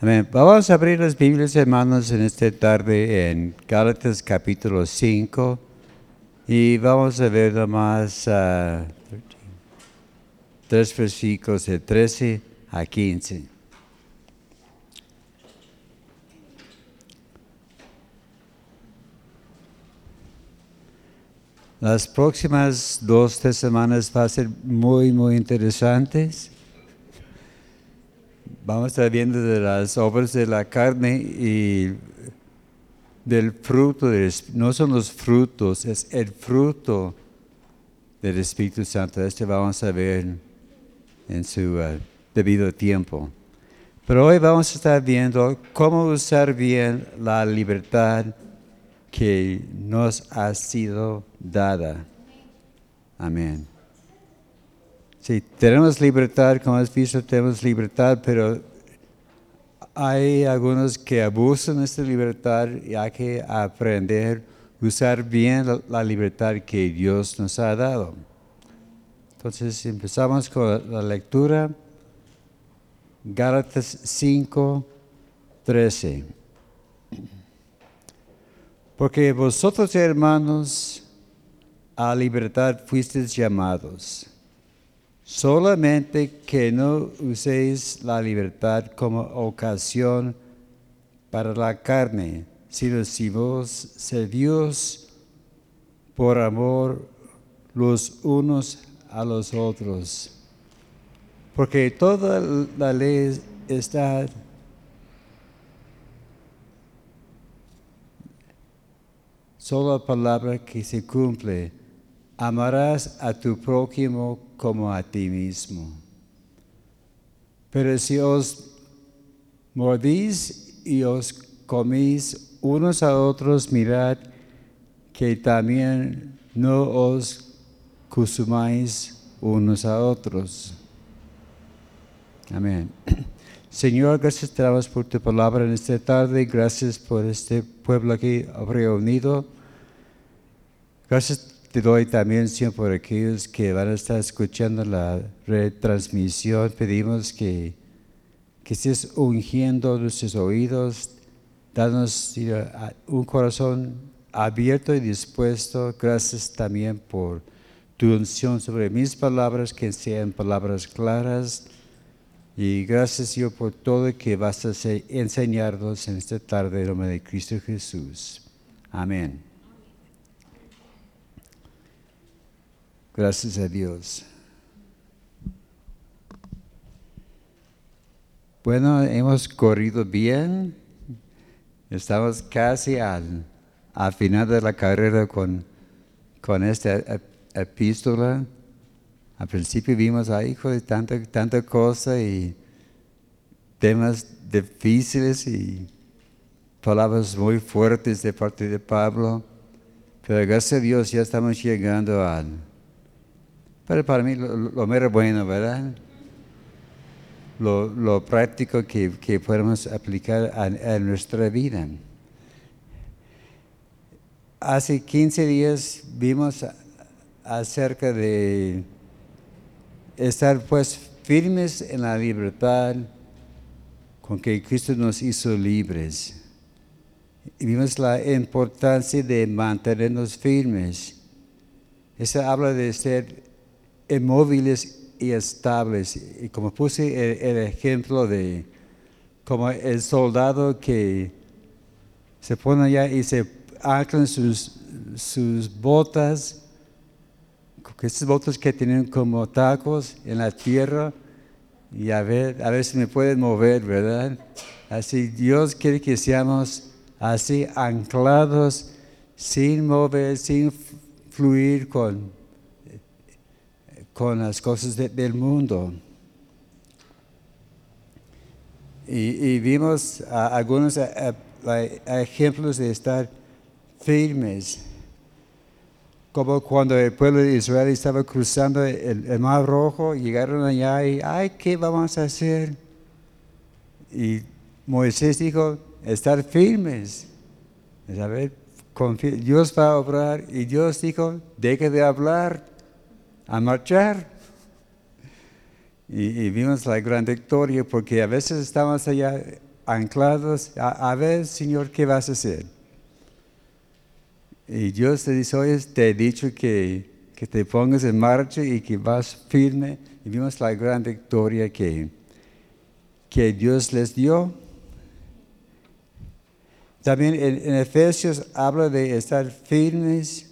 Vamos a abrir las Biblias, hermanos, en esta tarde en Gálatas capítulo 5 y vamos a ver nomás uh, tres versículos de 13 a 15. Las próximas dos, tres semanas van a ser muy, muy interesantes vamos a estar viendo de las obras de la carne y del fruto, no son los frutos, es el fruto del Espíritu Santo. Este vamos a ver en su uh, debido tiempo. Pero hoy vamos a estar viendo cómo usar bien la libertad que nos ha sido dada. Amén. Sí, tenemos libertad, como has visto, tenemos libertad, pero hay algunos que abusan de esta libertad y hay que aprender a usar bien la, libertad que Dios nos ha dado. Entonces empezamos con la lectura. Gálatas 5, 13. Porque vosotros, hermanos, a libertad fuisteis llamados solamente que no uséis la libertad como ocasión para la carne, sino si vos servís por amor los unos a los otros. Porque toda la ley está solo palabra que se cumple. Amarás a tu prójimo como a ti mismo. Pero si os mordís y os comís unos a otros, mirad que también no os consumáis unos a otros. Amén. Señor, gracias te por tu palabra en esta tarde. Gracias por este pueblo aquí reunido. Gracias doy también, Señor, por aquellos que van a estar escuchando la retransmisión. Pedimos que, que estés ungiendo nuestros oídos, danos un corazón abierto y dispuesto. Gracias también por tu unción sobre mis palabras, que sean palabras claras. Y gracias, Señor, por todo que vas a enseñarnos en esta tarde en nombre de Cristo Jesús. Amén. Gracias a Dios. Bueno, hemos corrido bien. Estamos casi al, final de la carrera con, con esta epístola. Al principio vimos, ay, tanta, tanta cosa y temas difíciles y palabras muy fuertes de parte de Pablo. Pero gracias a Dios ya estamos llegando al, pero para mí lo, lo bueno, ¿verdad? Lo, práctico que, podemos aplicar a, nuestra vida. Hace 15 días vimos acerca de estar pues firmes en la libertad con que Cristo nos hizo libres. Y vimos la importancia de mantenernos firmes. Eso habla de ser inmóviles y estables. Y como puse el, ejemplo de como el soldado que se pone allá y se anclan sus, sus botas, esas botas que tienen como tacos en la tierra, y a ver, a ver si me pueden mover, ¿verdad? Así Dios quiere que seamos así anclados, sin mover, sin fluir con con las cosas del mundo. Y, vimos algunos ejemplos de estar firmes, como cuando el pueblo de Israel estaba cruzando el, Mar Rojo, llegaron allá y, ay, ¿qué vamos a hacer? Y Moisés dijo, estar firmes. Dios va a obrar y Dios dijo, deje de hablar a marchar. Y, vimos la gran victoria porque a veces estamos allá anclados, a, a ver, Señor, ¿qué vas a hacer? Y Dios te dice, oye, te he dicho que, que te pongas en marcha y que vas firme. Y vimos la gran victoria que, que Dios les dio. También en, en Efesios habla de estar firmes,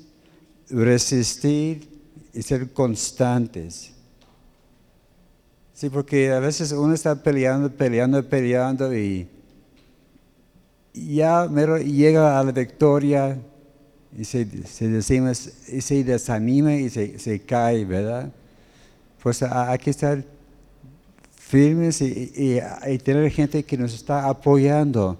resistir y ser constantes. Sí, porque a veces uno está peleando, peleando, peleando y ya llega a la victoria y se, se, y se desanima y se, se, cae, ¿verdad? Pues hay que estar firmes y, y, tener gente que nos está apoyando.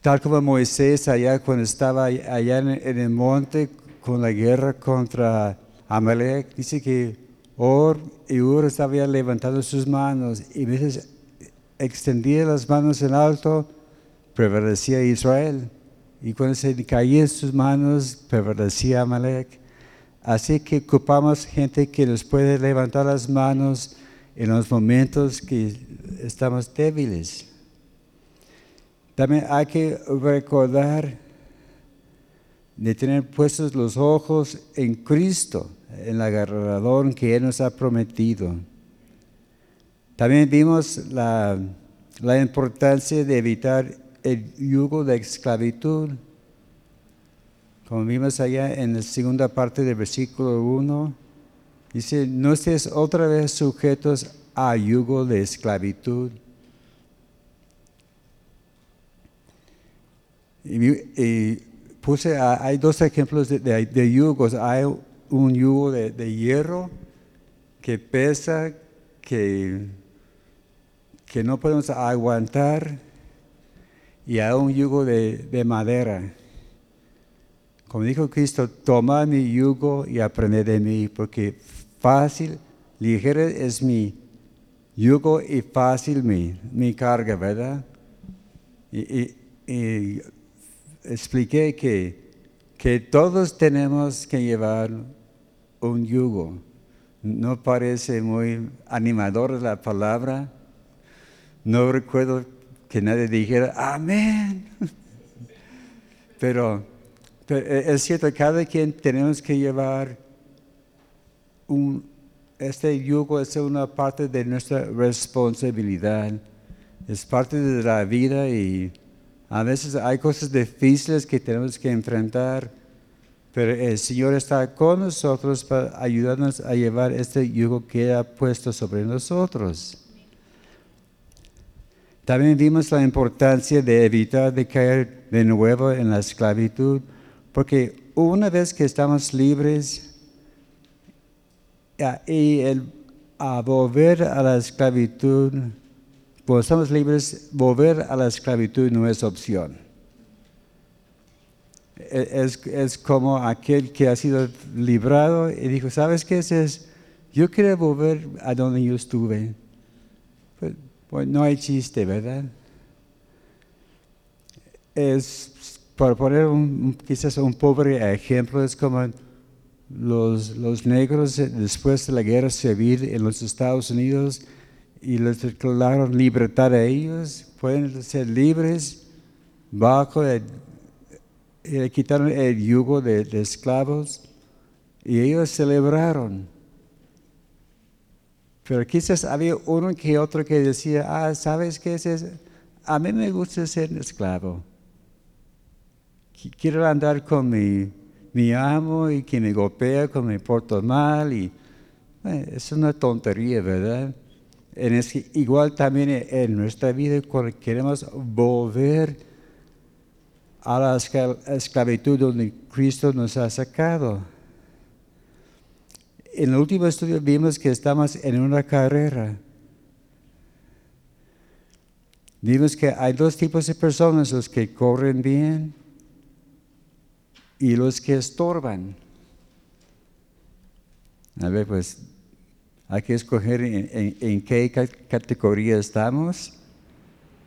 Tal como Moisés allá cuando estaba allá en el monte con la guerra contra Amalek, dice que Or y Ur estaban levantando sus manos y veces extendía las manos en alto, prevalecía Israel. Y cuando se caían sus manos, prevalecía Amalek. Así que ocupamos gente que nos puede levantar las manos en los momentos que estamos débiles. También hay que recordar de tener puestos los ojos en Cristo, en el agarrador que Él nos ha prometido. También vimos la, la importancia de evitar el yugo de esclavitud. Como vimos allá en la segunda parte del versículo 1, dice, no estés otra vez sujetos a yugo de esclavitud. Y, y puse, hay dos ejemplos de, yugos. Hay un yugo de, hierro que pesa, que, que no podemos aguantar, y hay un yugo de, de madera. Como dijo Cristo, toma mi yugo y aprende de mí, porque fácil, ligero es mi yugo y fácil mi, mi carga, ¿verdad? Y expliqué que, que todos tenemos que llevar un yugo. No parece muy animador la palabra. No recuerdo que nadie dijera, amén. Pero, pero, es cierto, cada quien tenemos que llevar un, este yugo, es una parte de nuestra responsabilidad. Es parte de la vida y a veces hay cosas difíciles que tenemos que enfrentar, pero el Señor está con nosotros para ayudarnos a llevar este yugo que ha puesto sobre nosotros. También vimos la importancia de evitar de caer de nuevo en la esclavitud, porque una vez que estamos libres y el, a volver a la esclavitud, cuando estamos libres, volver a la esclavitud no es opción. E, es, es, como aquel que ha sido librado y dijo, ¿sabes qué es? Yo quiero volver a donde yo estuve. Pues, pues no hay chiste, ¿verdad? Es, para poner un, quizás un pobre ejemplo, es como los, los negros después de la guerra civil en los Estados Unidos, y les declararon libertad a ellos, pueden ser libres bajo el, le quitaron el yugo de, esclavos y ellos celebraron. Pero quizás había uno que otro que decía, ah, ¿sabes qué es eso? A mí me gusta ser esclavo. Quiero andar con mi, mi amo y que me golpea, que me porto mal. Y, eh, es una tontería, ¿verdad? En ese, igual también en nuestra vida queremos volver a la esclavitud donde Cristo nos ha sacado. En el último estudio vimos que estamos en una carrera. Vimos que hay dos tipos de personas, los que corren bien y los que estorban. A ver, pues hay que escoger en, qué categoría estamos.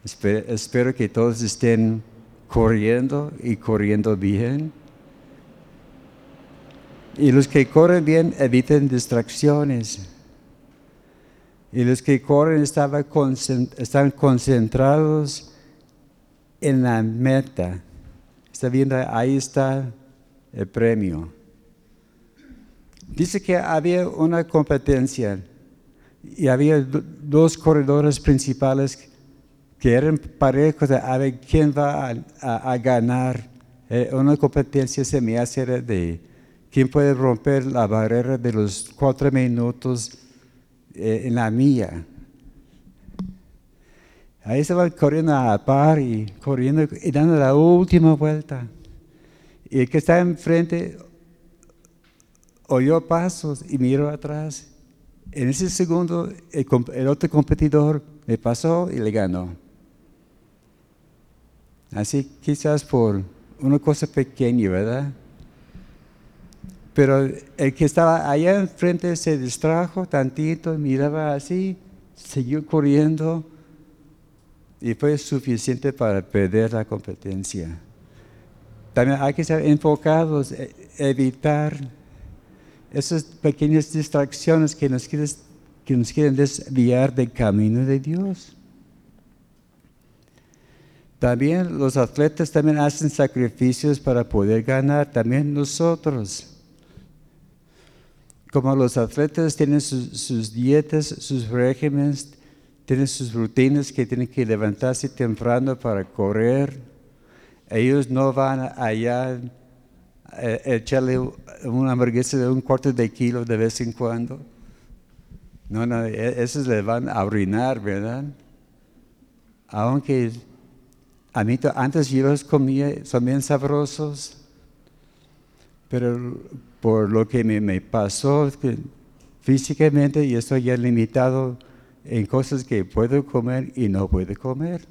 Espero, espero, que todos estén corriendo y corriendo bien. Y los que corren bien eviten distracciones. Y los que corren están concentrados en la meta. Está viendo, ahí está el premio. Dice que había una competencia y había dos corredores principales que eran parejos a ver quién va a, ganar. Eh, una competencia se me hace de quién puede romper la barrera de los cuatro minutos eh, en la mía. Ahí estaban corriendo a par y corriendo y dando la última vuelta. Y el que está enfrente oyó pasos y miró atrás. En ese segundo, el, otro competidor me pasó y le ganó. Así quizás por una cosa pequeña, ¿verdad? Pero el que estaba allá enfrente se distrajo tantito, miraba así, siguió corriendo y fue suficiente para perder la competencia. También hay que ser enfocados, e, evitar esas pequeñas distracciones que nos, quieren, que nos quieren desviar del camino de Dios. También los atletas también hacen sacrificios para poder ganar, también nosotros. Como los atletas tienen sus, dietas, sus regímenes, tienen sus rutinas que tienen que levantarse temprano para correr. Ellos no van allá eh, echarle una hamburguesa de un cuarto de kilo de vez en cuando. No, no, e, esos le van a arruinar, ¿verdad? Aunque a mí antes yo los comía, son bien sabrosos, pero por lo que me, pasó físicamente yo estoy ya limitado en cosas que puedo comer y no puedo comer.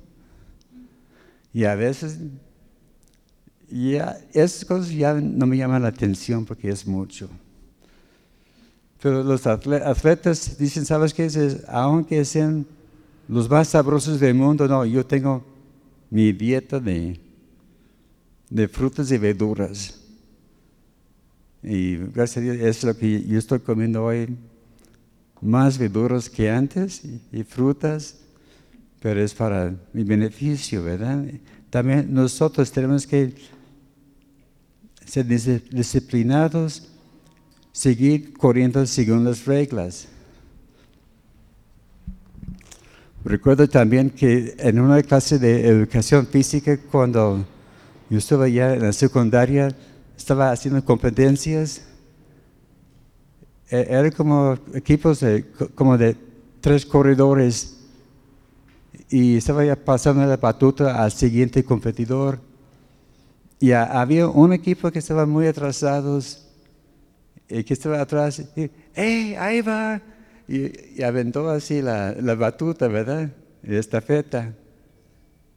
Y a veces ya, esas cosas ya no me llaman la atención porque es mucho. Pero los atletas dicen, ¿sabes qué? aunque sean los más sabrosos del mundo, no, yo tengo mi dieta de, de frutas y verduras. Y gracias a Dios es lo que yo estoy comiendo hoy. Más verduras que antes y frutas, pero es para mi beneficio, ¿verdad? También nosotros tenemos que ser disciplinados, seguir corriendo según las reglas. Recuerdo también que en una clase de educación física, cuando yo estaba ya en la secundaria, estaba haciendo competencias. E-, Eran como equipos de, como de tres corredores y estaba ya pasando la batuta al siguiente competidor y había un equipo que estaba muy atrasados, y que estaba atrás, y, ¡hey, ahí va! Y, aventó así la, la, batuta, ¿verdad? Y estafeta.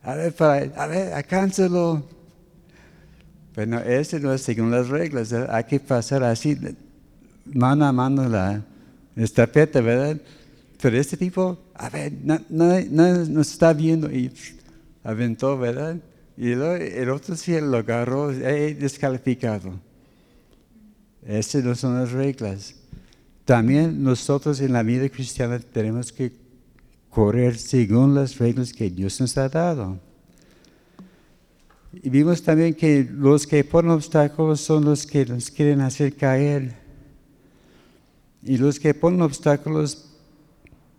A ver, para, a ver, alcánzalo. Pero ese no es según las reglas, hay que pasar así, mano a mano la estafeta, ¿verdad? Pero este tipo, a ver, no, no, no nos está viendo y aventó, ¿verdad? Y el otro sí lo agarró, descalificado. Esas no son las reglas. También nosotros en la vida cristiana tenemos que correr según las reglas que Dios nos ha dado. Y vimos también que los que ponen obstáculos son los que nos quieren hacer caer. Y los que ponen obstáculos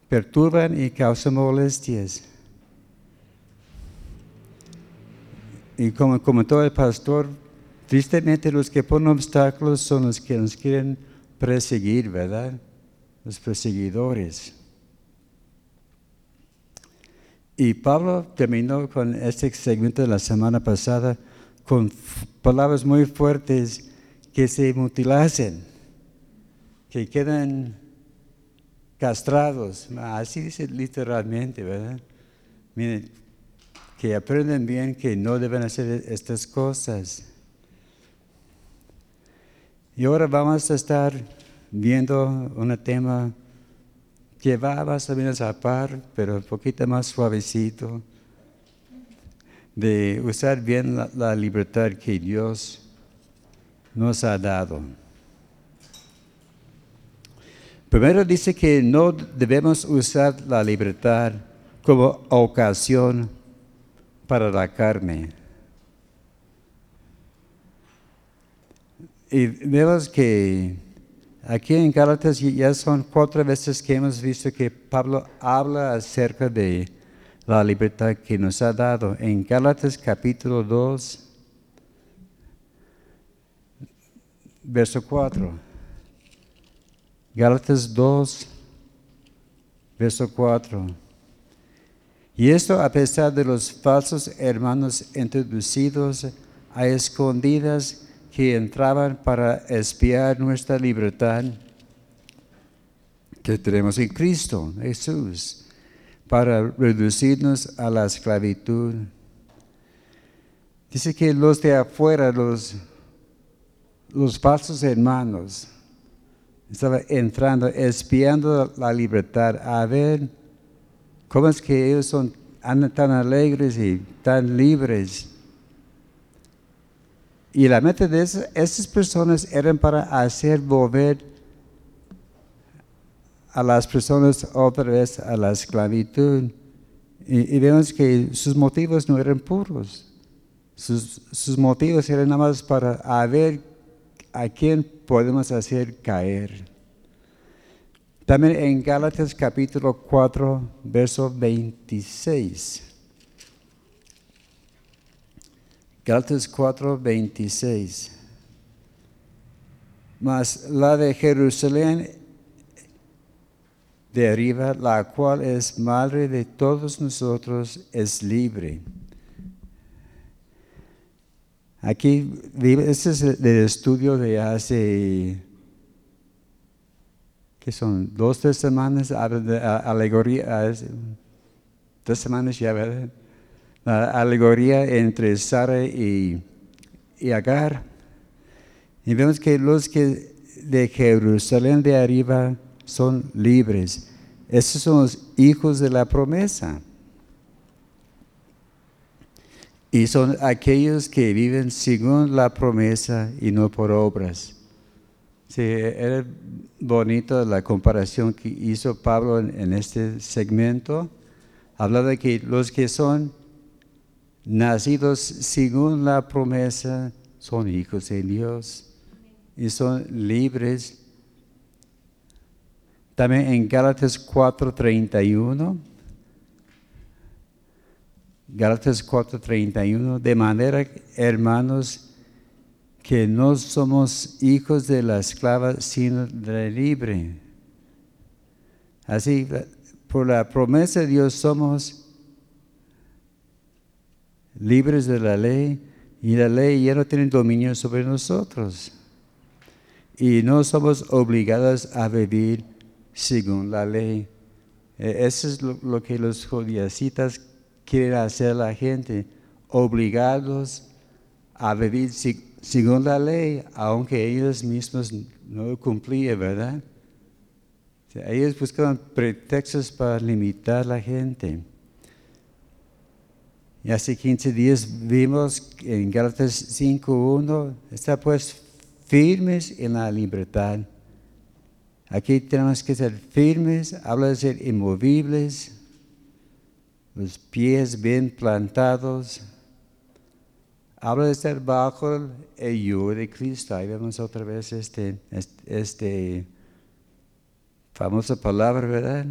perturban y causan molestias. Y como comentó el pastor, tristemente los que ponen obstáculos son los que nos quieren perseguir, ¿verdad? Los perseguidores. Y Pablo terminó con este segmento de la semana pasada con palabras muy fuertes que se mutilasen, que quedan castrados. Así dice literalmente, ¿verdad? Miren, que aprenden bien que no deben hacer estas cosas. Y ahora vamos a estar viendo un tema que va más o menos a par, pero un poquito más suavecito, de usar bien la, la libertad que Dios nos ha dado. Primero dice que no debemos usar la libertad como ocasión para la carne. Y vemos que aquí en Gálatas ya son cuatro veces que hemos visto que Pablo habla acerca de la libertad que nos ha dado. En Gálatas capítulo 2, verso 4. Gálatas 2, verso 4. Y esto a pesar de los falsos hermanos introducidos a escondidas que entraban para espiar nuestra libertad que tenemos en Cristo Jesús, para reducirnos a la esclavitud. Dice que los de afuera, los, los falsos hermanos, estaban entrando, espiando la libertad, a ver cómo es que ellos son, andan tan alegres y tan libres y la meta de esas, personas eran para hacer volver a las personas otra vez a la esclavitud. Y, vemos que sus motivos no eran puros. Sus, motivos eran nada más para ver a quién podemos hacer caer. También en Gálatas capítulo 4, verso 26. Gálatas 4, 26. Mas la de Jerusalén de arriba, la cual es madre de todos nosotros, es libre. Aquí, este es el estudio de hace, que son dos, tres semanas, alegoría, dos semanas ya, ¿verdad? la alegoría entre Sara y, Agar. Y vemos que los que de Jerusalén de arriba son libres. Esos son los hijos de la promesa. Y son aquellos que viven según la promesa y no por obras. Sí, era bonito la comparación que hizo Pablo en, este segmento. Hablaba de que los que son nacidos según la promesa, son hijos de Dios y son libres. También en Gálatas 4:31, Gálatas 4:31, de manera, hermanos, que no somos hijos de la esclava, sino de libre. Así, por la promesa de Dios somos libres de la ley y la ley ya no tiene dominio sobre nosotros. Y no somos obligados a vivir según la ley. E, eso es lo, que los jodiacitas quieren hacer a la gente, obligados a vivir según la ley, aunque ellos mismos no cumplían, ¿verdad? ellos buscaban pretextos para limitar a la gente. Y hace 15 días vimos en Gálatas 5.1, está pues firmes en la libertad. Aquí tenemos que ser firmes, habla de ser inmovibles, los pies bien plantados. Habla de estar bajo el yugo de Cristo. Ahí vemos otra vez este, este, este famosa palabra, ¿verdad?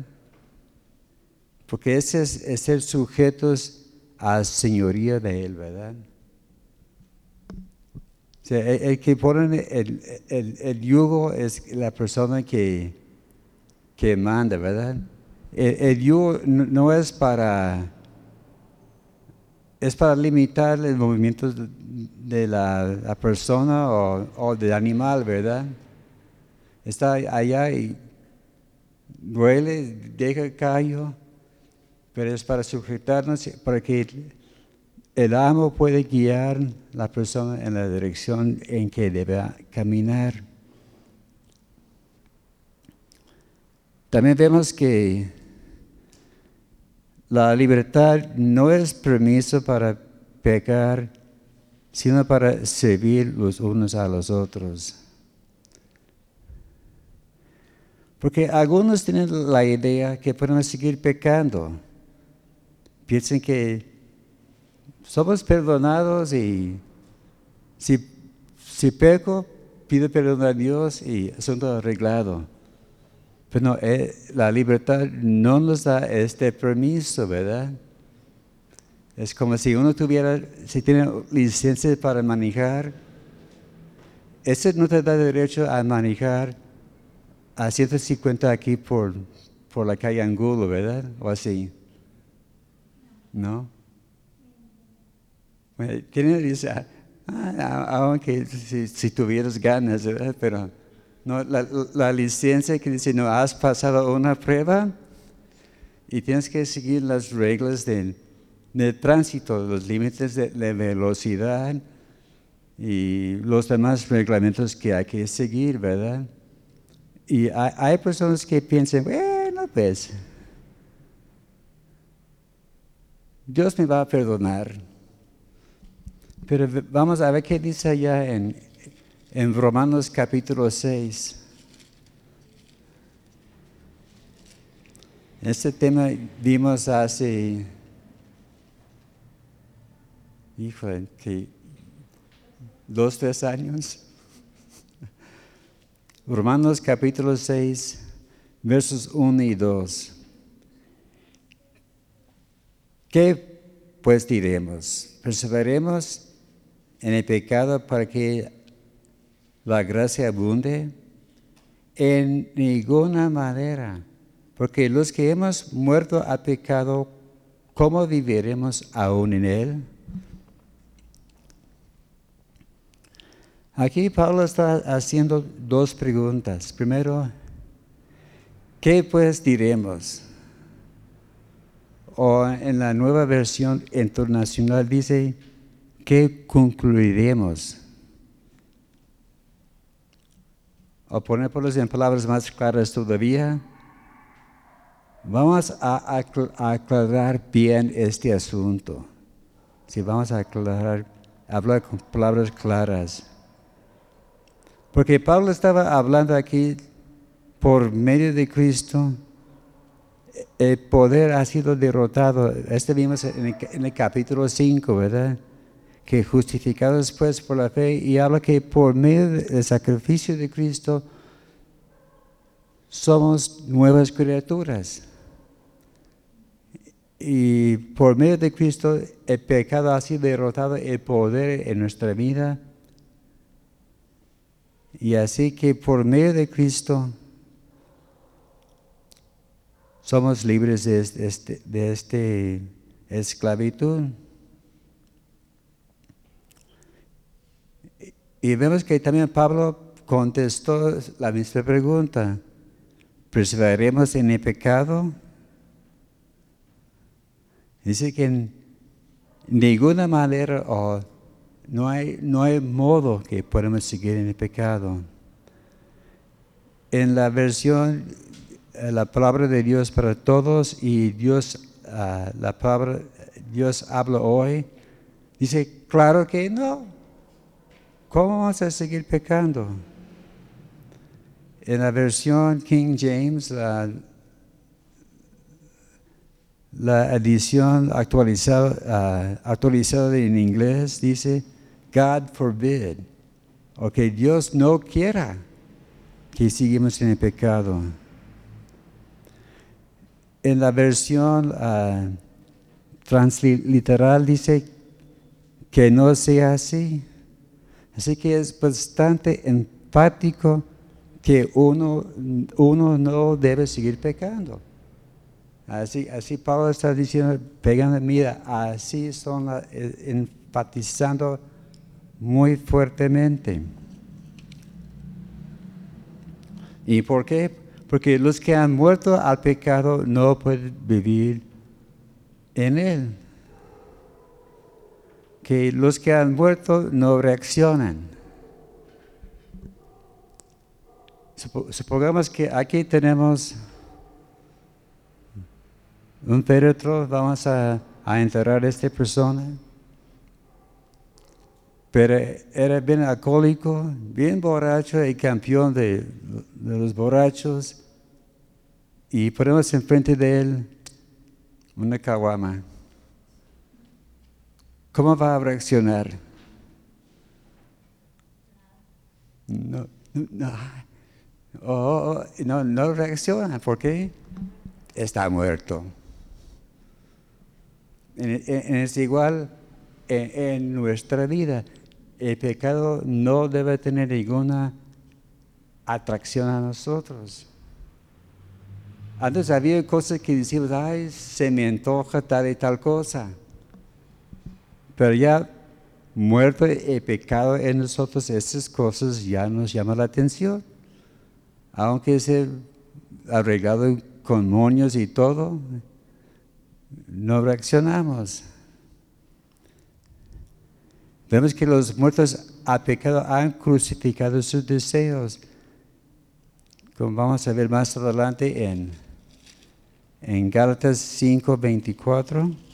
Porque ese es, ser sujetos a señoría de Él, ¿verdad? el, que pone el, yugo es la persona que, que manda, ¿verdad? El, yugo no, es para es para limitar el movimiento de la, persona o, del animal, ¿verdad? Está allá y duele, deja callo pero es para sujetarnos, para que el amo pueda guiar la persona en la dirección en que debe caminar. También vemos que la libertad no es permiso para pecar, sino para servir los unos a los otros. Porque algunos tienen la idea que podemos seguir pecando. Piensan que somos perdonados y si, si peco, pido perdón a Dios y asunto arreglado. Pero no, eh, la libertad no nos da este permiso, ¿verdad? Es como si uno tuviera, si tiene licencia para manejar, ese no te da derecho a manejar a 150 aquí por, por la calle Angulo, ¿verdad? O así. ¿No? tiene licencia Ah, aunque si, tuvieras ganas, ¿verdad? Pero no, la, licencia que dice, no, has pasado una prueba y tienes que seguir las reglas del, tránsito, los límites de, velocidad y los demás reglamentos que hay que seguir, ¿verdad? Y hay, hay personas que piensan, bueno, pues, Dios me va a perdonar. Pero vamos a ver qué dice allá en, en Romanos capítulo 6. Este tema vimos hace, hijo, que dos, tres años. Romanos capítulo 6, versos 1 y 2. ¿Qué pues diremos? ¿Perseveremos en el pecado para que la gracia abunde? En ninguna manera, porque los que hemos muerto al pecado, ¿cómo viviremos aún en él? Aquí Pablo está haciendo dos preguntas. Primero, ¿qué pues diremos? O en la nueva versión internacional dice, ¿qué concluiremos? O ponerlos en palabras más claras todavía, vamos a aclarar bien este asunto. Si vamos a aclarar, hablar con palabras claras. Porque Pablo estaba hablando aquí por medio de Cristo, el poder ha sido derrotado. Este vimos en el, en el capítulo 5, ¿verdad? Que justificados después por la fe y habla que por medio del sacrificio de Cristo somos nuevas criaturas. Y por medio de Cristo el pecado ha sido derrotado, el poder en nuestra vida. Y así que por medio de Cristo somos libres de, este, de esta esclavitud. Y vemos que también Pablo contestó la misma pregunta. ¿Perseveraremos en el pecado? Dice que en ninguna manera o no hay, no hay modo que podamos seguir en el pecado. En la versión, eh, la palabra de Dios para todos y Dios, ah, la palabra Dios habla hoy, dice, claro que no, ¿Cómo vamos a seguir pecando? En la versión King James, la, edición actualizada, uh, actualizada en inglés dice, God forbid, o que Dios no quiera que sigamos en el pecado. En la versión uh, transliteral dice que no sea así. Así que es bastante empático que uno, uno no debe seguir pecando. Así, así Pablo está diciendo, pegando, mira, así son eh, enfatizando muy fuertemente. ¿Y por qué? Porque los que han muerto al pecado no pueden vivir en él que los que han muerto no reaccionan. Supongamos que aquí tenemos un féretro, vamos a, enterrar a esta persona, pero era bien alcohólico, bien borracho y campeón de, de los borrachos, y ponemos enfrente de él una caguama, ¿cómo va a reaccionar? No, no, oh, no, no reacciona. ¿Por qué? Está muerto. Es igual en, nuestra vida. El pecado no debe tener ninguna atracción a nosotros. Antes había cosas que decíamos, ay, se me antoja tal y tal cosa. Pero ya muerto el pecado en nosotros, esas cosas ya nos llaman la atención. Aunque se arreglado con moños y todo, no reaccionamos. Vemos que los muertos a pecado han crucificado sus deseos, como vamos a ver más adelante en, en Gálatas 5, 24.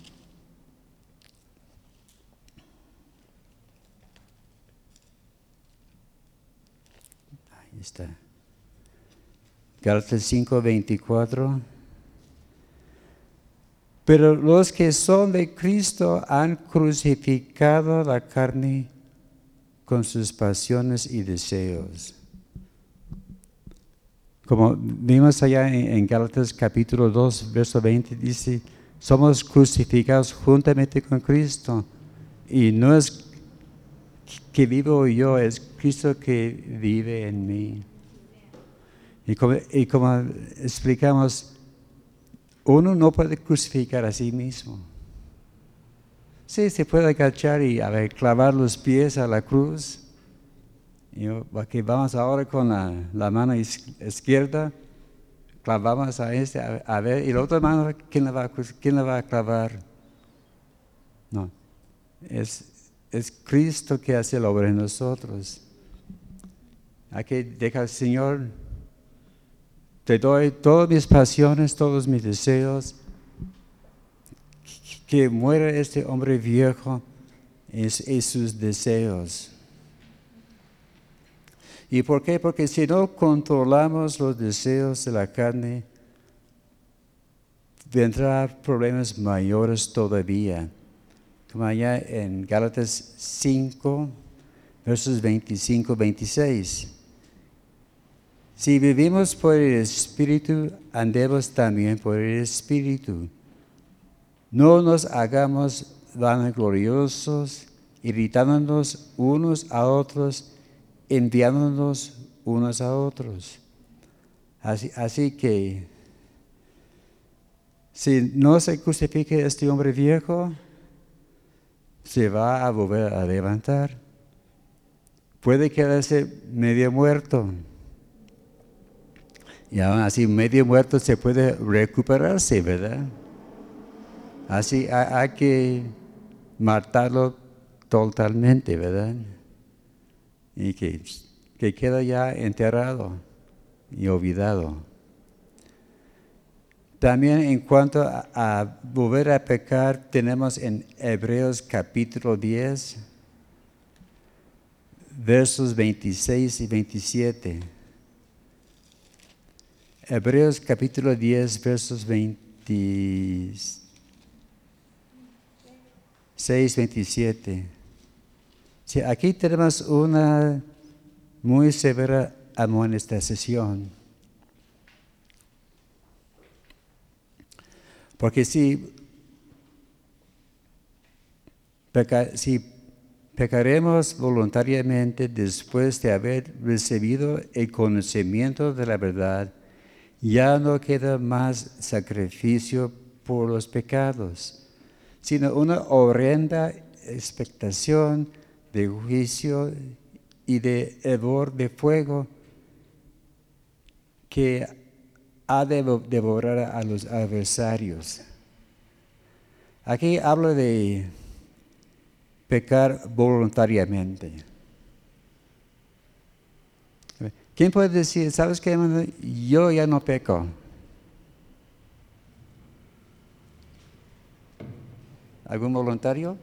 Está. Gálatas 5, 24. Pero los que son de Cristo han crucificado la carne con sus pasiones y deseos. Como vimos allá en, Gálatas capítulo 2, verso 20, dice, somos crucificados juntamente con Cristo. Y no es que vivo yo, es Cristo que vive en mí. Y como, explicamos, uno no puede crucificar a sí mismo. Sí, se puede agachar y a clavar los pies a la cruz. Y vamos ahora con la, mano izquierda, clavamos a este, a, ver, y la otra mano, ¿quién la va, quién la va a clavar? No, es, es Cristo que hace la obra en nosotros. Hay que dejar Señor te doy todas mis pasiones, todos mis deseos. Que muera este hombre viejo en, sus deseos. ¿Y por qué? Porque si no controlamos los deseos de la carne, vendrá problemas mayores todavía. Como allá en Gálatas 5, versos 25, 26. Si vivimos por el Espíritu, andemos también por el Espíritu. No nos hagamos vanagloriosos, irritándonos unos a otros, enviándonos unos a otros. Así, así que, si no se crucifique este hombre viejo, se va a volver a levantar. Puede quedarse medio muerto y aún así medio muerto se puede recuperarse, ¿verdad? Así hay, que matarlo totalmente, ¿verdad? Y que, que queda ya enterrado y olvidado. También en cuanto a, volver a pecar, tenemos en Hebreos capítulo 10, versos 26 y 27. Hebreos capítulo 10, versos 26, 27. Sí, aquí tenemos una muy severa amonestación. Porque si, pecaremos voluntariamente después de haber recibido el conocimiento de la verdad, ya no queda más sacrificio por los pecados, sino una horrenda expectación de juicio y de hervor de fuego que ha de devorar a los adversarios. Aquí hablo de pecar voluntariamente. ¿Quién puede decir, sabes qué, yo ya no peco? ¿Algún voluntario?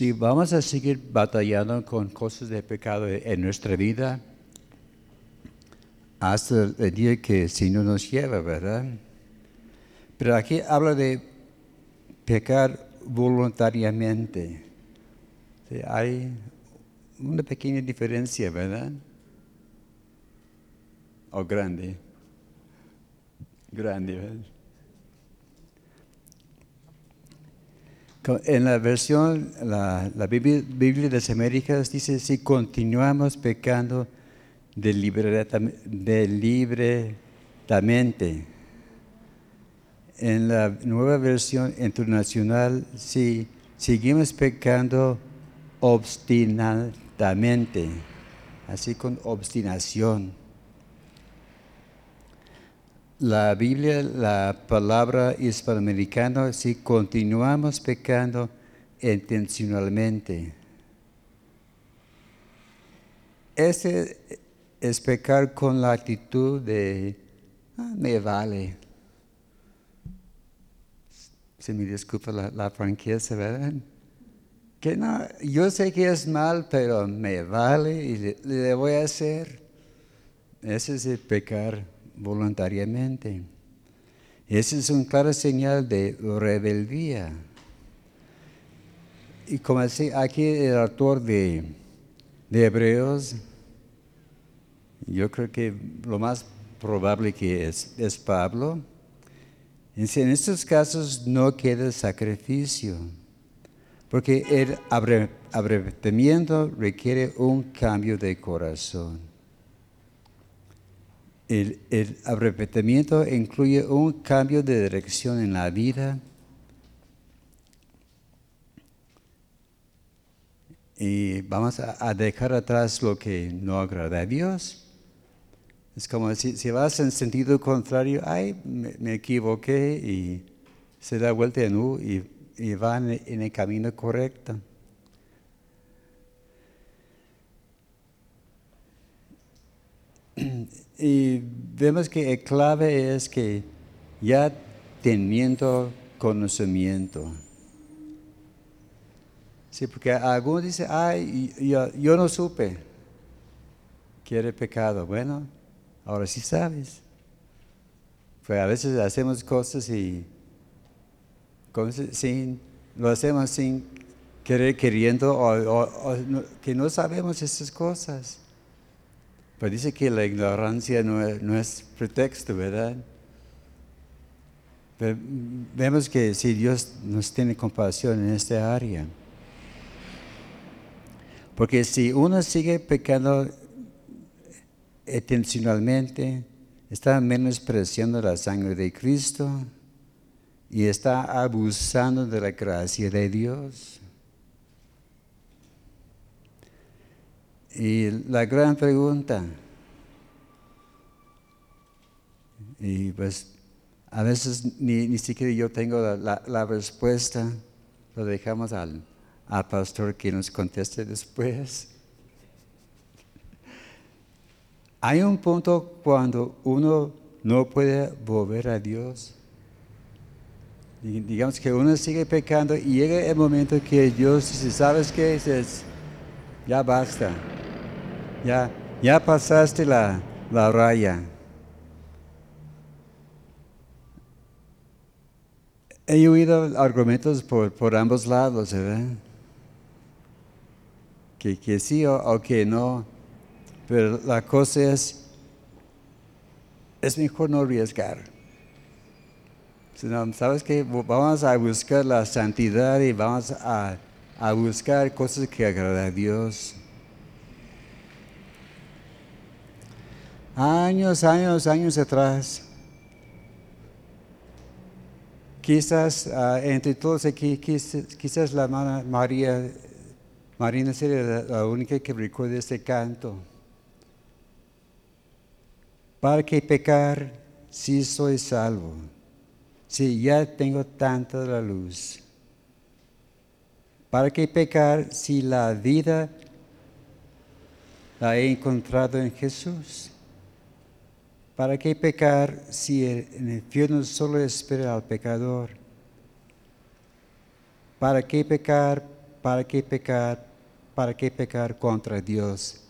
Si vamos a seguir batallando con cosas de pecado en nuestra vida, hasta el día que el Señor nos lleva, ¿verdad? Pero aquí habla de pecar voluntariamente. hay una pequeña diferencia, ¿verdad? O grande. Grande, ¿verdad? En la versión, la, Biblia, de las Américas dice, si continuamos pecando deliberadamente. En la nueva versión internacional, si seguimos pecando obstinadamente, así con obstinación. La Biblia, la palabra hispanoamericana, si continuamos pecando intencionalmente. Ese es pecar con la actitud de, ah, me vale. Se me disculpa la, franqueza, ¿verdad? Que no, yo sé que es mal, pero me vale y le, le voy a hacer. Ese es el pecar voluntariamente. Ese es un claro señal de rebeldía. Y como decía aquí el autor de, de Hebreos, yo creo que lo más probable que es, es Pablo, en estos casos no queda sacrificio, porque el arrepentimiento requiere un cambio de corazón. El, arrepentimiento incluye un cambio de dirección en la vida. Y vamos a, dejar atrás lo que no agrada a Dios. Es como si, si vas en sentido contrario, ay, me, equivoqué y se da vuelta en U y, y va en el camino correcto. Y vemos que el clave es que ya teniendo conocimiento. Sí, porque algunos dicen, ay, yo, no supe que era pecado. Bueno, ahora sí sabes. Pues a veces hacemos cosas y sin, lo hacemos sin querer, queriendo, o, que no sabemos esas cosas. Pero dice que la ignorancia no es, pretexto, ¿verdad? vemos que si Dios nos tiene compasión en esta área. Porque si uno sigue pecando intencionalmente, está menospreciando la sangre de Cristo y está abusando de la gracia de Dios. Y la gran pregunta, y pues a veces ni, siquiera yo tengo la, respuesta, lo dejamos al, al pastor que nos conteste después. Hay un punto cuando uno no puede volver a Dios. Digamos que uno sigue pecando y llega el momento que Dios dice, ¿sabes qué? Dices, ya basta. Ya, ya pasaste la, raya. He oído argumentos por, ambos lados, ¿verdad? Que, que sí o, que no. Pero la cosa es, es mejor no arriesgar. ¿Sabes qué? Vamos a buscar la santidad y vamos a, a buscar cosas que agradan a Dios. años, años, años atrás. Quizás ah, entre todos aquí, quizás, la hermana María, Marina sería la, única que recuerde este canto. ¿Para qué pecar si soy salvo? Si ya tengo tanta la luz. ¿Para qué pecar si la vida la he encontrado en Jesús? ¿Para qué pecar si el infierno solo espera al pecador? ¿Para qué pecar ¿para qué pecar? ¿Para qué pecar contra Dios?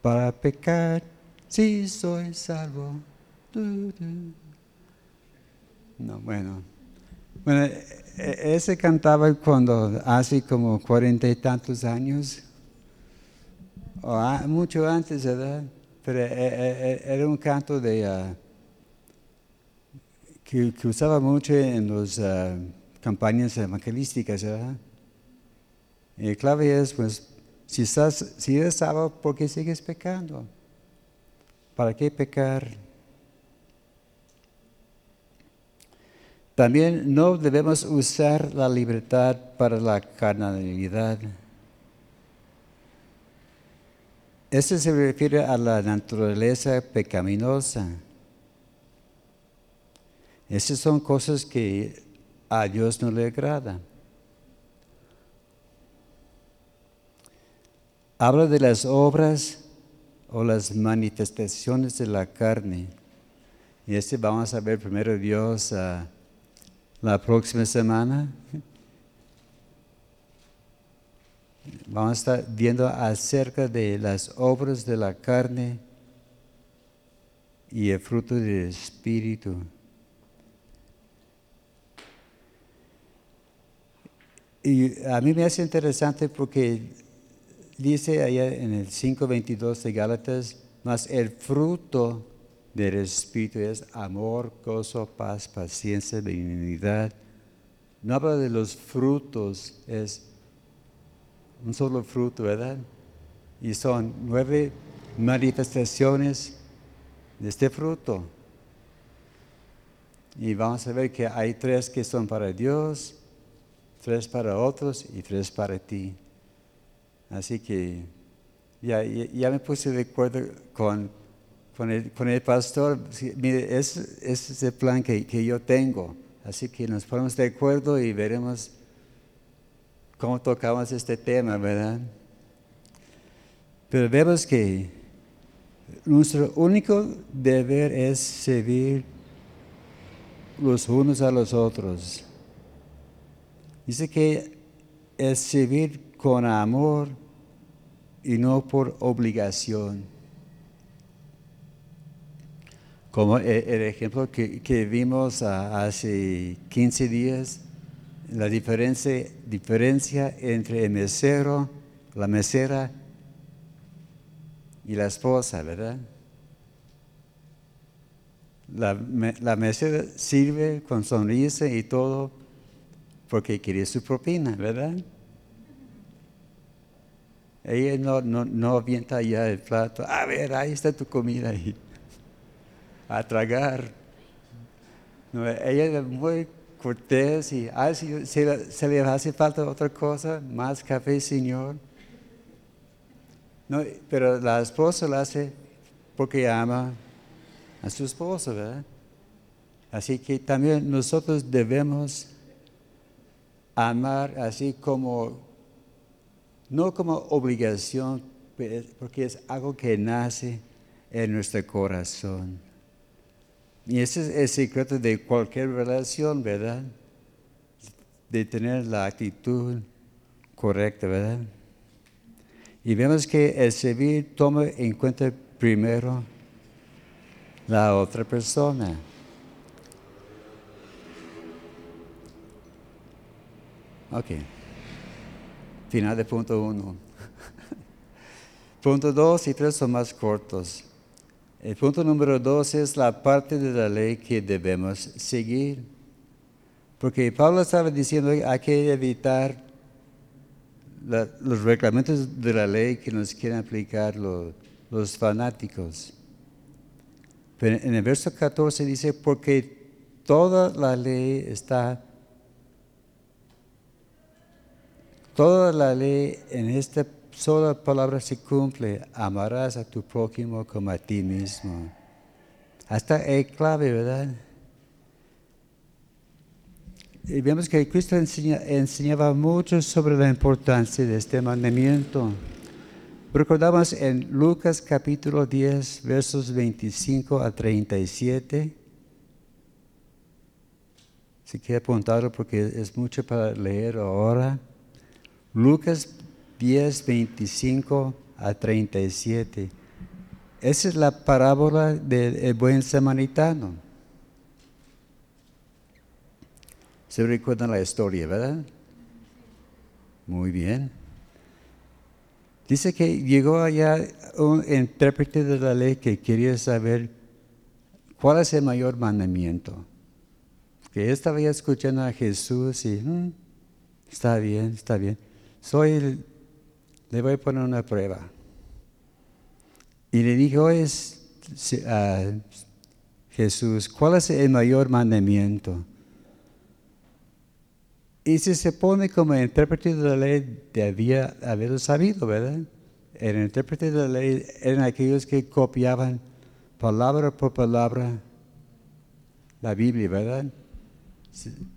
Para pecar, si soy salvo. No, bueno. Bueno, e, e, ese cantaba cuando hace como cuarenta y tantos años, o mucho antes, ¿verdad? Pero e, era un canto de, ah, que, usaba mucho en las ah, campañas evangelísticas, ¿verdad? Y la clave es, pues, si, estás, si eres salvo, ¿por qué sigues pecando? ¿Para qué pecar? También no debemos usar la libertad para la carnalidad. Eso se refiere a la naturaleza pecaminosa. Esas son cosas que a Dios no le agrada. Habla de las obras o las manifestaciones de la carne. Y este vamos a ver primero Dios uh, la próxima semana. Vamos a estar viendo acerca de las obras de la carne y el fruto del Espíritu. Y a mí me hace interesante porque dice allá en el 5.22 de Gálatas, más el fruto del Espíritu es amor, gozo, paz, paciencia, benignidad. No habla de los frutos, es un solo fruto, ¿verdad? Y son nueve manifestaciones de este fruto. Y vamos a ver que hay tres que son para Dios, tres para otros y tres para ti. Así que ya, ya me puse de acuerdo con con el, pastor, mire, ese, es el plan que, yo tengo. Así que nos ponemos de acuerdo y veremos cómo tocamos este tema, ¿verdad? Pero vemos que nuestro único deber es servir los unos a los otros. Dice que es servir con amor y no por obligación como e, el ejemplo que, vimos hace 15 días, la diferencia, diferencia entre el mesero, la mesera y la esposa, ¿verdad? La, la mesera sirve con sonrisa y todo porque quiere su propina, ¿verdad? Ella no, no, no avienta ya el plato, a ver, ahí está tu comida. Ahí a tragar. ella es muy cortés y si, se le hace falta otra cosa, más café, Señor. No, pero la esposa lo hace porque ama a su esposo, ¿verdad? Así que también nosotros debemos amar así como, no como obligación, porque es algo que nace en nuestro corazón. Y ese es el secreto de cualquier relación, ¿verdad? De tener la actitud correcta, ¿verdad? Y vemos que el servir toma en cuenta primero la otra persona. Ok. Final de punto uno. punto dos y tres son más cortos. El punto número dos es la parte de la ley que debemos seguir. Porque Pablo estaba diciendo que hay que evitar los reglamentos de la ley que nos quieren aplicar los fanáticos. Pero en el verso 14 dice, porque toda la ley está, toda la ley en este sola palabra se cumple, amarás a tu prójimo como a ti mismo. Hasta es clave, ¿verdad? Y vemos que Cristo enseñaba mucho sobre la importancia de este mandamiento. Recordamos en Lucas capítulo 10, versos 25 a 37. Si quiere apuntarlo porque es mucho para leer ahora. Lucas 10, 25 a 37. Esa es la parábola del buen samaritano. Se recuerdan la historia, ¿verdad? Muy bien. Dice que llegó allá un intérprete de la ley que quería saber cuál es el mayor mandamiento. Que estaba ya escuchando a Jesús y mm, está bien, está bien. Soy le voy a poner una prueba. Y le dijo es, a Jesús, ¿cuál es el mayor mandamiento? Y si se pone como intérprete de la ley, debía haberlo sabido, ¿verdad? El intérprete de la ley eran aquellos que copiaban palabra por palabra la Biblia, ¿verdad?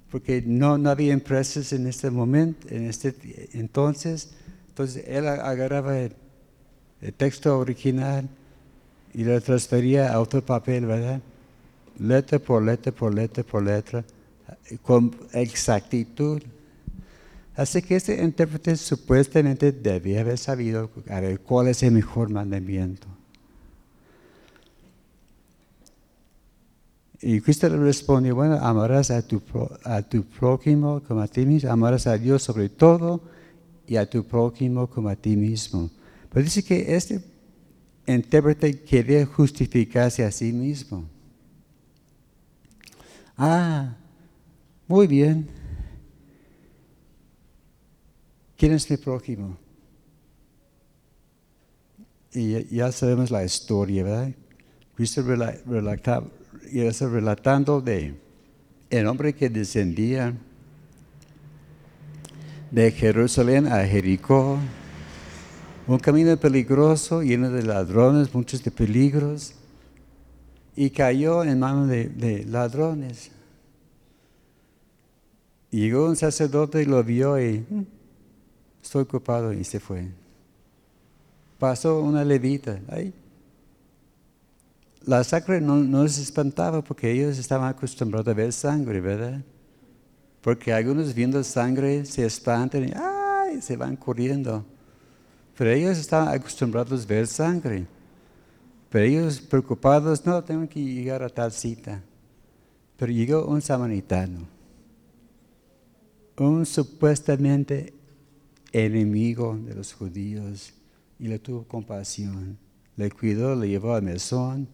Porque no, no había empresas en este momento, en este entonces. Entonces él agarraba el, texto original y lo transfería a otro papel, ¿verdad? Letra por letra por letra por letra con exactitud. Así que este intérprete supuestamente debía haber sabido cuál es el mejor mandamiento. Y Cristo le respondió, bueno, amarás a tu, a tu prójimo como a ti mismo, amarás a Dios sobre todo y a tu prójimo como a ti mismo. Pero dice que este intérprete quería justificarse a sí mismo. Ah, muy bien. ¿Quién es mi prójimo? Y ya sabemos la historia, ¿verdad? Cristo está relatando de el hombre que descendía de Jerusalén a Jericó, un camino peligroso, lleno de ladrones, muchos de peligros, y cayó en manos de ladrones. Llegó un sacerdote y lo vio y mm, estoy ocupado y se fue. Pasó una levita. La sangre no, no les espantaba porque ellos estaban acostumbrados a ver sangre, ¿verdad? Porque algunos viendo sangre se espantan y ¡ay! se van corriendo. Pero ellos estaban acostumbrados a ver sangre. Pero ellos preocupados, no, tengo que llegar a tal cita. Pero llegó un samaritano un supuestamente enemigo de los judíos y le tuvo compasión. Le cuidó, le llevó al mesón,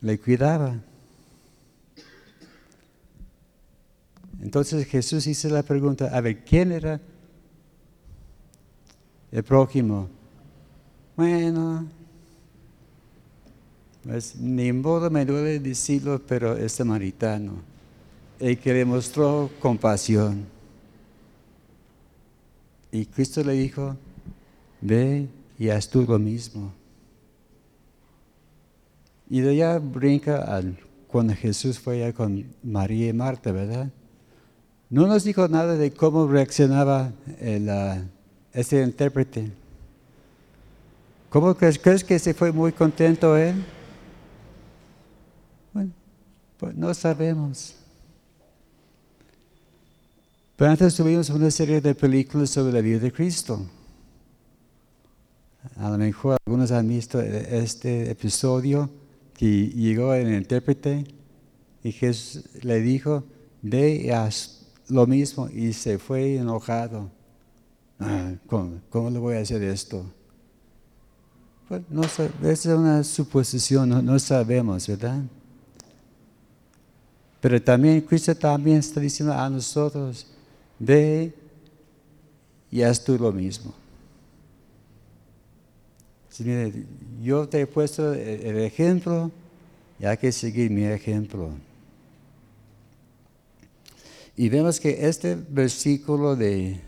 le cuidaba. Entonces Jesús hizo la pregunta, a ver, ¿quién era el prójimo? Bueno, pues ni modo me duele decirlo, pero es samaritano el que le mostró compasión. Y Cristo le dijo, ve y haz tú lo mismo. Y de allá brinca al, cuando Jesús fue allá con María y Marta, ¿verdad? No nos dijo nada de cómo reaccionaba el, ese intérprete. ¿Cómo crees, crees, que se fue muy contento él? Bueno, pues no sabemos. Pero antes tuvimos una serie de películas sobre la vida de Cristo. A lo mejor algunos han visto este episodio que llegó el intérprete y Jesús le dijo, y haz lo mismo y se fue enojado. Ah, ¿cómo, le voy a hacer esto? Pues no, es una suposición, no, sabemos, ¿verdad? Pero también Cristo también está diciendo a nosotros, ve y haz tú lo mismo. yo te he puesto el ejemplo y hay que seguir mi ejemplo. Y vemos que este versículo de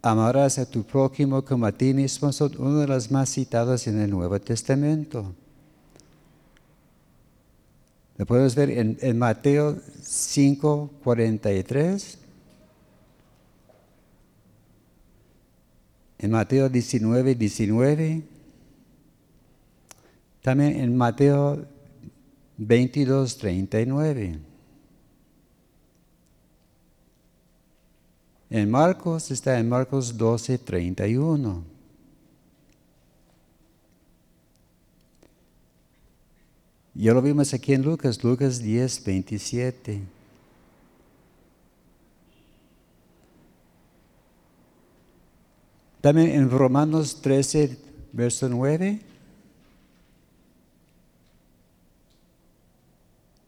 amarás a tu prójimo como a ti mismo son una de las más citadas en el Nuevo Testamento. Lo podemos ver en, en Mateo 5, 43. en Mateo 19, 19, también en Mateo 22, 39. En Marcos está en Marcos 12, 31. Ya lo vimos aquí en Lucas, Lucas 10, 27. También en Romanos 13, verso 9.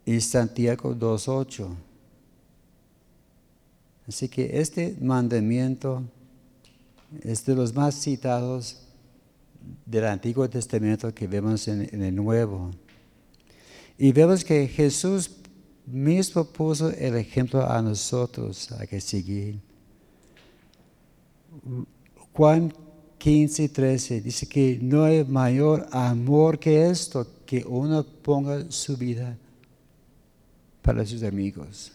Y Santiago 2.8. Así que este mandamiento es de los más citados del Antiguo Testamento que vemos en, el Nuevo. Y vemos que Jesús mismo puso el ejemplo a nosotros a que seguir. Juan 15, 13 dice que no hay mayor amor que esto, que uno ponga su vida para sus amigos.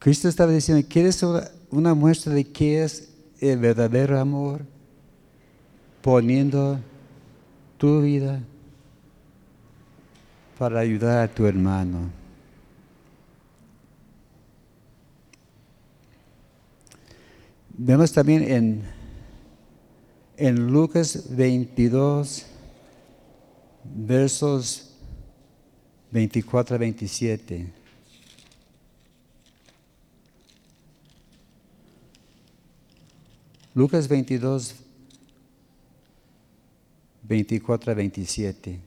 Cristo estaba diciendo, ¿quieres una muestra de qué es el verdadero amor? Poniendo tu vida para ayudar a tu hermano. Vemos también en, en Lucas 22, versos 24 a 27. Lucas 22, 24 a 27.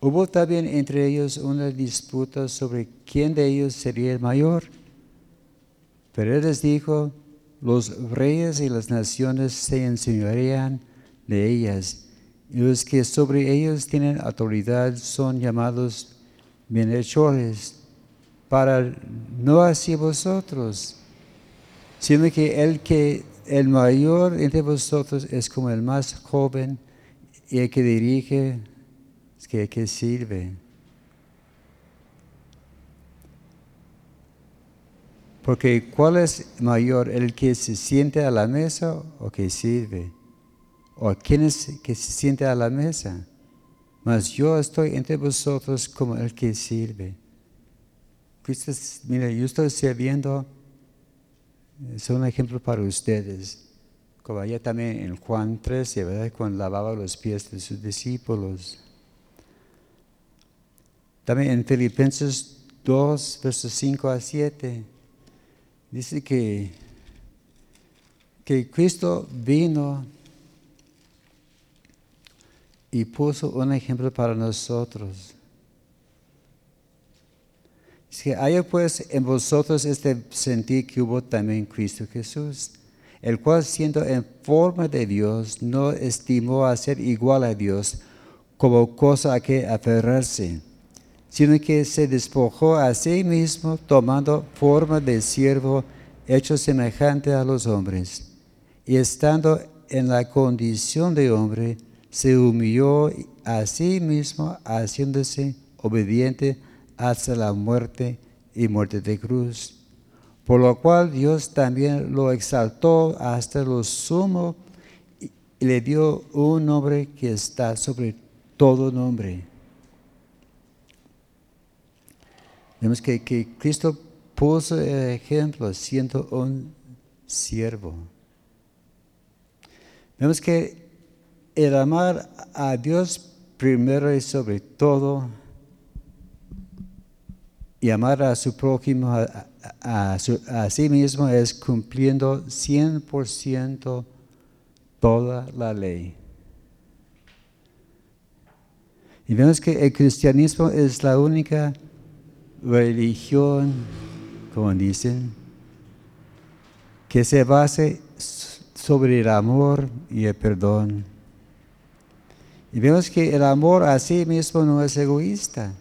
Hubo también entre ellos una disputa sobre quién de ellos sería el mayor. Pero él les dijo, los reyes y las naciones se enseñarían de ellas, y los que sobre ellos tienen autoridad son llamados bienhechores, para no así vosotros, sino que el que el mayor entre vosotros es como el más joven y el que dirige es que, que sirve. Porque ¿cuál es mayor? ¿El que se siente a la mesa o que sirve? ¿O quién es que se siente a la mesa? Mas yo estoy entre vosotros como el que sirve. Cristo, mira, yo estoy sirviendo, es un ejemplo para ustedes. Como allá también en Juan 13, ¿verdad? Cuando lavaba los pies de sus discípulos. También en Filipenses 2, versos 5 a 7, dice que, que Cristo vino y puso un ejemplo para nosotros. Dice, haya pues en vosotros este sentir que hubo también Cristo Jesús, el cual siendo en forma de Dios, no estimó a ser igual a Dios como cosa a que aferrarse sino que se despojó a sí mismo tomando forma de siervo hecho semejante a los hombres. Y estando en la condición de hombre, se humilló a sí mismo, haciéndose obediente hasta la muerte y muerte de cruz. Por lo cual Dios también lo exaltó hasta lo sumo y le dio un nombre que está sobre todo nombre Vemos que, que Cristo puso el ejemplo siendo un siervo. Vemos que el amar a Dios primero y sobre todo y amar a su prójimo, a, a sí mismo, es cumpliendo 100% toda la ley. Y vemos que el cristianismo es la única religión, como dicen, que se base sobre el amor y el perdón. Y vemos que el amor a sí mismo no es egoísta.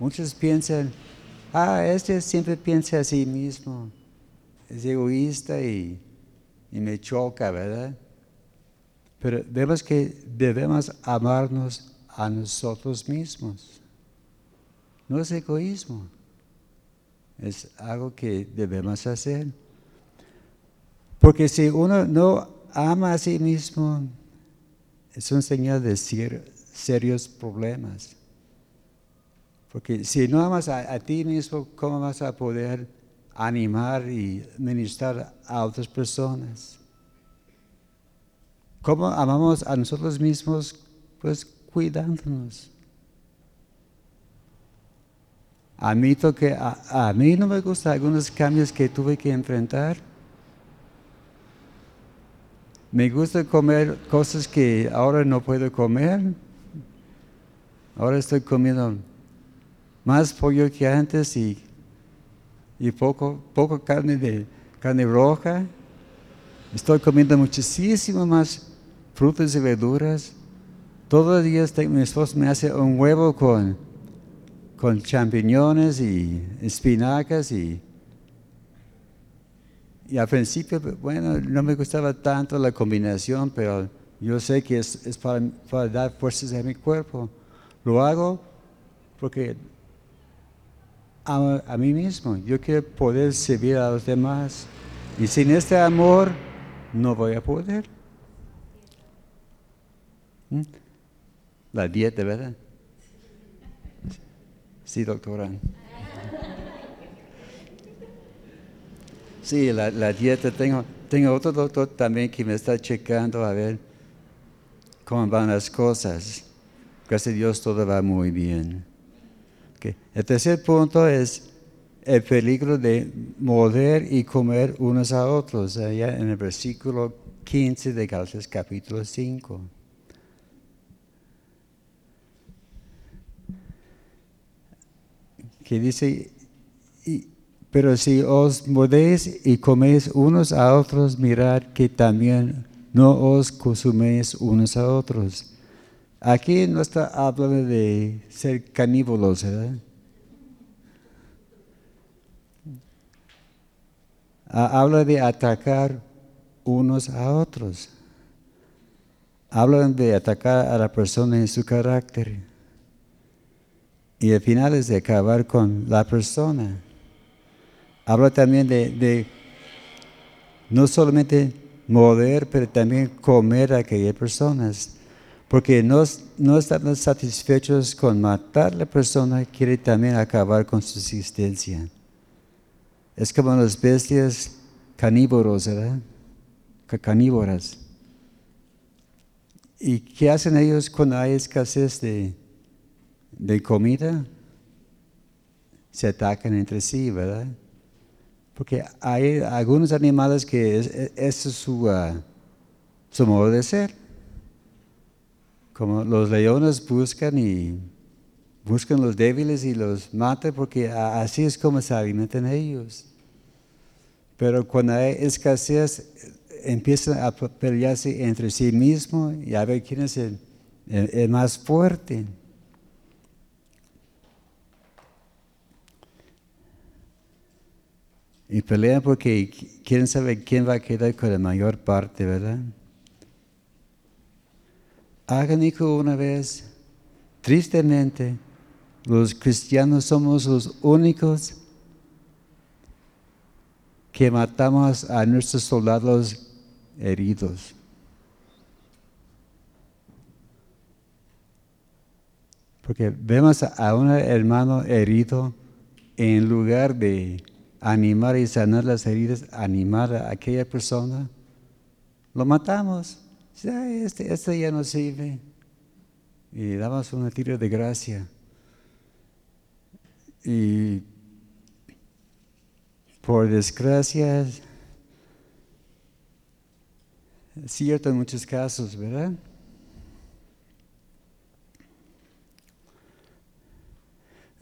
Muchos piensan, ah, este siempre piensa a sí mismo. Es egoísta y, y me choca, ¿verdad? Pero vemos que debemos amarnos a nosotros mismos. No es egoísmo, es algo que debemos hacer. Porque si uno no ama a sí mismo, es un señal de serios problemas. Porque si no amas a, ti mismo, ¿cómo vas a poder animar y ministrar a otras personas? ¿Cómo amamos a nosotros mismos? Pues cuidándonos. Admito que a, a mí no me gustan algunos cambios que tuve que enfrentar. Me gusta comer cosas que ahora no puedo comer. Ahora estoy comiendo más pollo que antes y, y poco, poco carne de carne roja. Estoy comiendo muchísimo más frutas y verduras. Todos los días mi esposo me hace un huevo con, con champiñones y espinacas y, y al principio, bueno, no me gustaba tanto la combinación, pero yo sé que es, es para, para dar fuerzas a mi cuerpo. Lo hago porque a, mí mismo. Yo quiero poder servir a los demás. Y sin este amor no voy a poder. ¿Mm? La dieta, ¿verdad? Sí, doctora. Sí, la, la, dieta. Tengo, tengo otro doctor también que me está checando a ver cómo van las cosas. Gracias a Dios todo va muy bien. El tercer punto es el peligro de morder y comer unos a otros, allá en el versículo 15 de Gálatas capítulo 5. Que dice, pero si os mordéis y coméis unos a otros, mirad que también no os consuméis unos a otros. Aquí no está hablando de ser canívolos, ¿verdad? habla de atacar unos a otros. Hablan de atacar a la persona en su carácter. Y al final es de acabar con la persona. Habla también de, de no solamente mover, pero también comer a aquellas personas. Porque no, no satisfechos con matar a la persona, quiere también acabar con su existencia. Es como las bestias canívoros, ¿verdad? Canívoras. ¿Y qué hacen ellos cuando hay escasez de, de comida? Se atacan entre sí, ¿verdad? Porque hay algunos animales que es, su, uh, su modo de ser. Como los leones buscan y buscan los débiles y los matan porque así es como se alimentan ellos. Pero cuando hay escasez, empiezan a pelearse entre sí mismos y a ver quién es el, más fuerte. Y pelean porque quieren saber quién va a quedar con la mayor parte, ¿verdad? Hagan hijo una vez, tristemente, los cristianos somos los únicos que matamos a nuestros soldados heridos. Porque vemos a un hermano herido en lugar de animar y sanar las heridas, animar a aquella persona, lo matamos. Este, este ya no sirve. Y damos un tiro de gracia. Y por desgracia, es cierto en muchos casos, ¿verdad?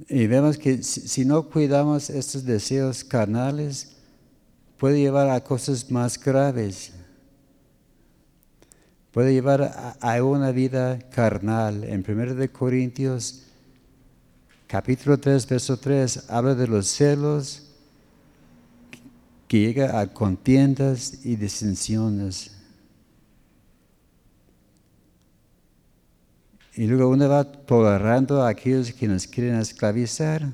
Y vemos que si, no cuidamos estos deseos carnales, puede llevar a cosas más graves. Puede llevar a, una vida carnal. En 1 Corintios, capítulo 3, verso 3, habla de los celos que llega a contiendas y disensiones. Y luego uno va tolerando a aquellos que nos quieren esclavizar.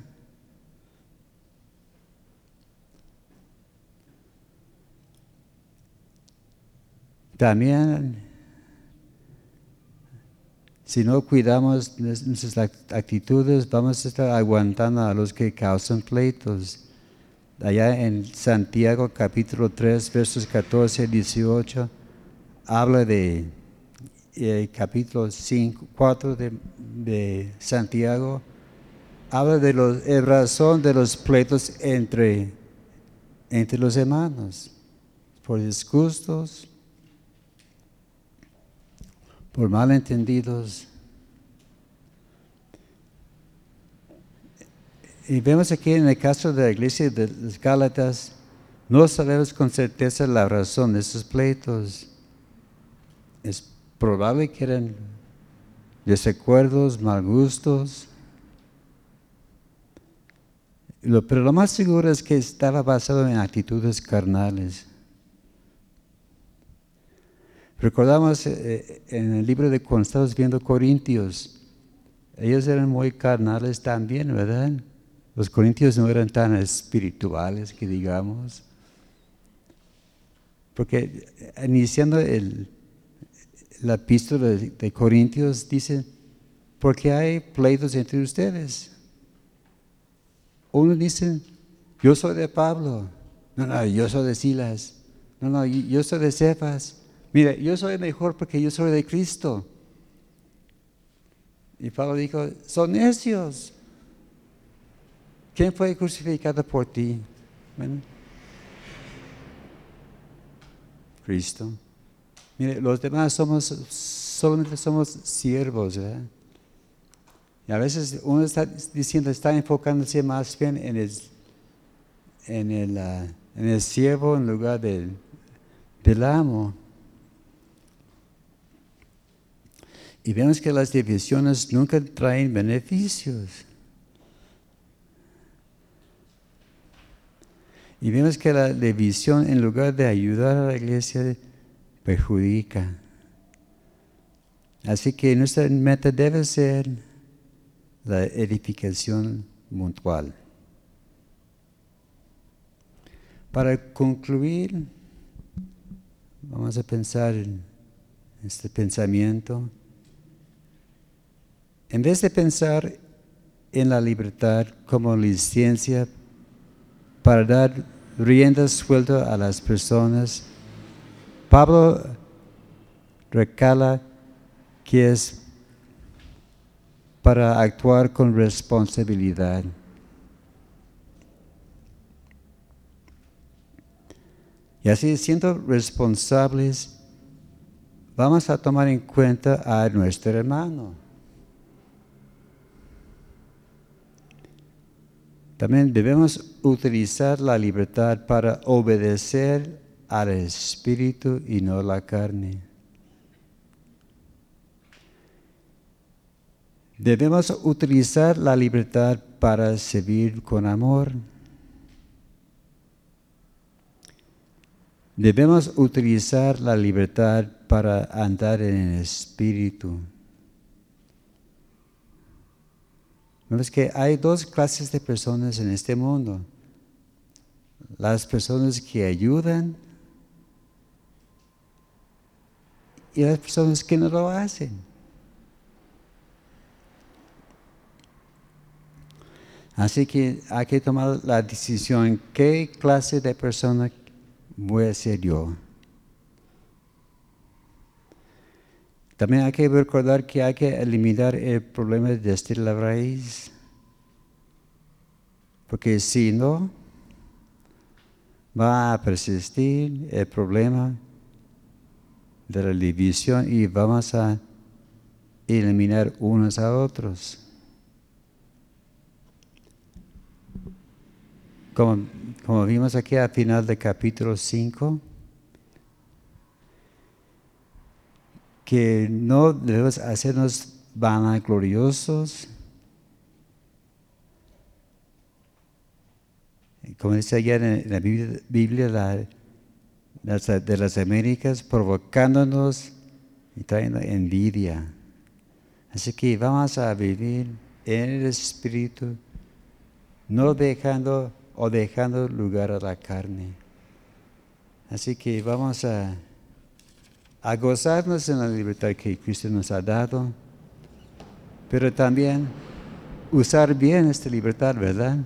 También si no cuidamos nuestras actitudes, vamos a estar aguantando a los que causan pleitos. Allá en Santiago capítulo 3, versos 14 y 18, habla de eh, capítulo 5, 4 de, Santiago, habla de los, razón de los pleitos entre, entre los hermanos, por disgustos, por malentendidos. Y vemos aquí en el caso de la iglesia de los Gálatas, no sabemos con certeza la razón de esos pleitos. Es probable que eran desacuerdos, mal gustos. Pero lo más seguro es que estaba basado en actitudes carnales. Recordamos eh, en el libro de cuando estamos viendo Corintios, ellos eran muy carnales también, ¿verdad? Los corintios no eran tan espirituales que digamos. Porque eh, iniciando el, la epístola de, Corintios dice, porque hay pleitos entre ustedes. Uno dice, yo soy de Pablo. No, no, yo soy de Silas. No, no, yo soy de Cefas. Mira, yo soy mejor porque yo soy de Cristo. Y Pablo dijo, son necios. ¿Quién fue crucificado por ti? Cristo. Mire, los demás somos, solamente somos siervos, ¿verdad? Y a veces uno está diciendo, está enfocándose más bien en el, en el, ah, en el siervo en lugar del, del amo. Y vemos que las divisiones nunca traen beneficios. Y vemos que la división, en lugar de ayudar a la iglesia, perjudica. Así que nuestra meta debe ser la edificación mutual. Para concluir, vamos a pensar en este pensamiento. En vez de pensar en la libertad como licencia para dar rienda suelta a las personas, Pablo recala que es para actuar con responsabilidad. Y así, siendo responsables, vamos a tomar en cuenta a nuestro hermano. También debemos utilizar la libertad para obedecer al Espíritu y no la carne. Debemos utilizar la libertad para servir con amor. Debemos utilizar la libertad para andar en el Espíritu. Es que hay dos clases de personas en este mundo. Las personas que ayudan y las personas que no lo hacen. Así que hay que tomar la decisión qué clase de persona voy a ser yo. También hay que recordar que hay que eliminar el problema desde la raíz. Porque si no, va a persistir el problema de la división y vamos a eliminar unos a otros. Como, como vimos aquí al final del capítulo 5, que no debemos hacernos vanagloriosos, como dice allá en la Biblia, de las Américas, provocándonos y trayendo envidia. Así que vamos a vivir en el Espíritu, no dejando o dejando lugar a la carne. Así que vamos a, a gozarnos en la libertad que Cristo nos ha dado pero también usar bien esta libertad, ¿verdad?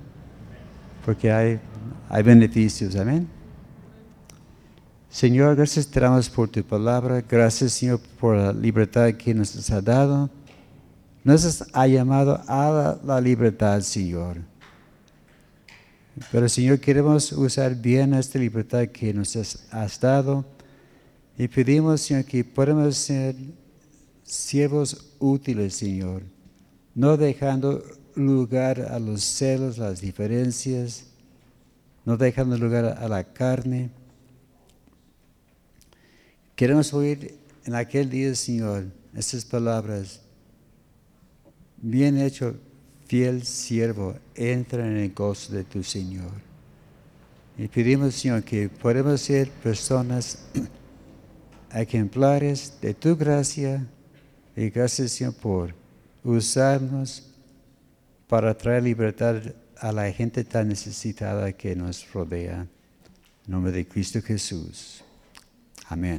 Porque hay, hay beneficios, amén. Señor, gracias te por tu palabra, gracias Señor por la libertad que nos has dado. Nos ha llamado a la, libertad, Señor. Pero Señor, queremos usar bien esta libertad que nos has dado y pedimos, Señor, que podamos ser siervos útiles, Señor, no dejando lugar a los celos, las diferencias, no dejando lugar a la carne. Queremos oír en aquel día, Señor, estas palabras. Bien hecho, fiel siervo, entra en el gozo de tu Señor. Y pedimos, Señor, que podamos ser personas ejemplares de tu gracia y gracias, Señor, por usarnos para traer libertad a la gente tan necesitada que nos rodea. En nombre de Cristo Jesús. Amén.